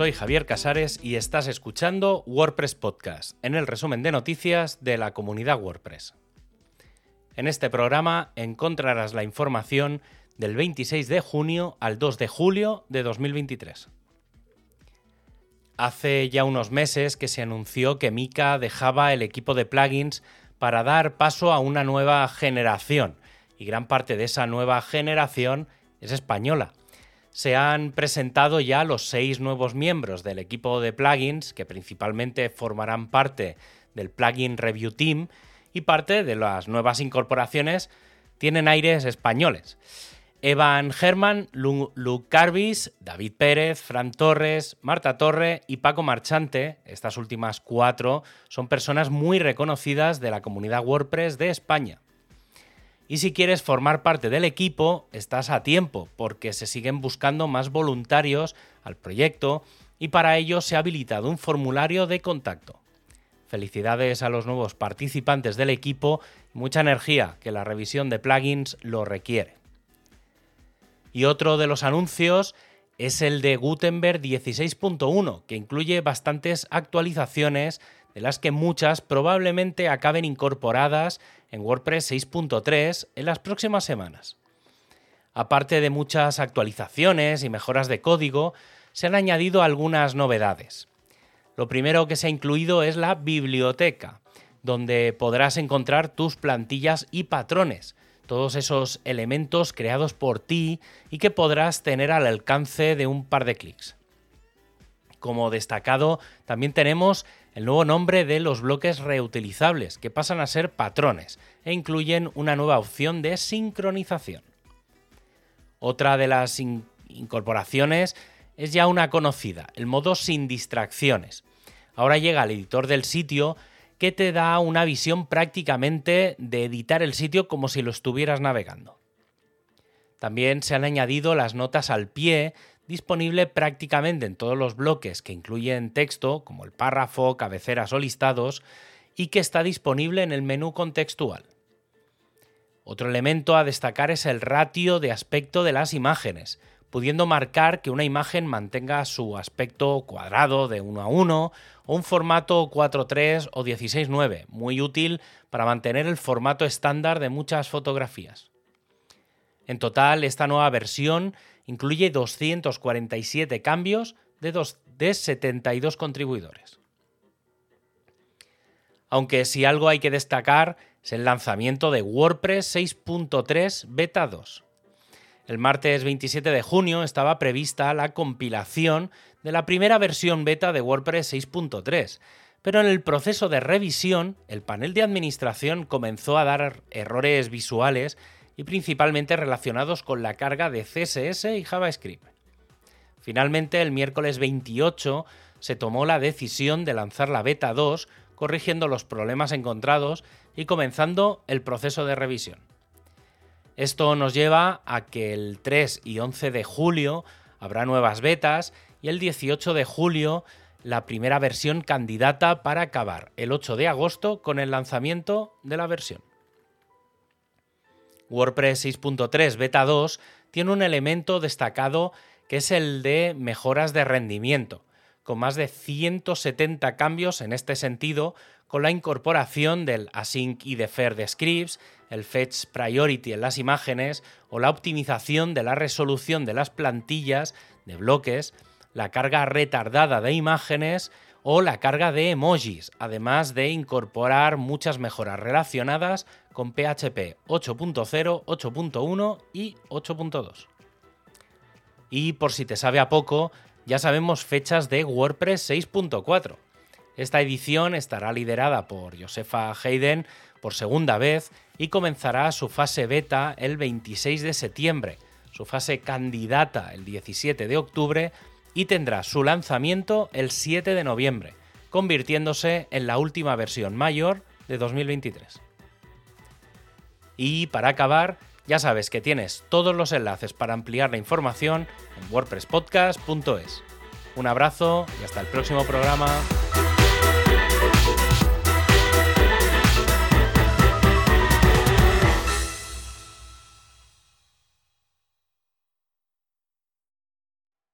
soy Javier Casares y estás escuchando WordPress Podcast, en el resumen de noticias de la comunidad WordPress. En este programa encontrarás la información del 26 de junio al 2 de julio de 2023. Hace ya unos meses que se anunció que Mika dejaba el equipo de plugins para dar paso a una nueva generación, y gran parte de esa nueva generación es española. Se han presentado ya los seis nuevos miembros del equipo de plugins, que principalmente formarán parte del Plugin Review Team, y parte de las nuevas incorporaciones tienen aires españoles. Evan Herman, Luke Carvis, David Pérez, Fran Torres, Marta Torre y Paco Marchante, estas últimas cuatro, son personas muy reconocidas de la comunidad WordPress de España. Y si quieres formar parte del equipo, estás a tiempo, porque se siguen buscando más voluntarios al proyecto y para ello se ha habilitado un formulario de contacto. Felicidades a los nuevos participantes del equipo mucha energía, que la revisión de plugins lo requiere. Y otro de los anuncios es el de Gutenberg 16.1, que incluye bastantes actualizaciones, de las que muchas probablemente acaben incorporadas en WordPress 6.3 en las próximas semanas. Aparte de muchas actualizaciones y mejoras de código, se han añadido algunas novedades. Lo primero que se ha incluido es la biblioteca, donde podrás encontrar tus plantillas y patrones, todos esos elementos creados por ti y que podrás tener al alcance de un par de clics. Como destacado, también tenemos el nuevo nombre de los bloques reutilizables, que pasan a ser patrones e incluyen una nueva opción de sincronización. Otra de las incorporaciones es ya una conocida, el modo sin distracciones. Ahora llega al editor del sitio que te da una visión prácticamente de editar el sitio como si lo estuvieras navegando. También se han añadido las notas al pie, disponible prácticamente en todos los bloques que incluyen texto, como el párrafo, cabeceras o listados, y que está disponible en el menú contextual. Otro elemento a destacar es el ratio de aspecto de las imágenes, pudiendo marcar que una imagen mantenga su aspecto cuadrado de 1 a 1 o un formato 4.3 o 16.9, muy útil para mantener el formato estándar de muchas fotografías. En total, esta nueva versión incluye 247 cambios de, de 72 contribuidores. Aunque si algo hay que destacar es el lanzamiento de WordPress 6.3 Beta 2 el martes 27 de junio estaba prevista la compilación de la primera versión beta de WordPress 6.3, pero en el proceso de revisión el panel de administración comenzó a dar errores visuales y principalmente relacionados con la carga de CSS y JavaScript. Finalmente, el miércoles 28 se tomó la decisión de lanzar la beta 2, corrigiendo los problemas encontrados y comenzando el proceso de revisión. Esto nos lleva a que el 3 y 11 de julio habrá nuevas betas y el 18 de julio la primera versión candidata para acabar el 8 de agosto con el lanzamiento de la versión. WordPress 6.3 Beta 2 tiene un elemento destacado que es el de mejoras de rendimiento, con más de 170 cambios en este sentido, con la incorporación del async y defer de scripts, el fetch priority en las imágenes o la optimización de la resolución de las plantillas de bloques, la carga retardada de imágenes o la carga de emojis, además de incorporar muchas mejoras relacionadas con PHP 8.0, 8.1 y 8.2. Y por si te sabe a poco, ya sabemos fechas de WordPress 6.4. Esta edición estará liderada por Josefa Hayden por segunda vez y comenzará su fase beta el 26 de septiembre, su fase candidata el 17 de octubre y tendrá su lanzamiento el 7 de noviembre, convirtiéndose en la última versión mayor de 2023. Y para acabar, ya sabes que tienes todos los enlaces para ampliar la información en wordpresspodcast.es. Un abrazo y hasta el próximo programa.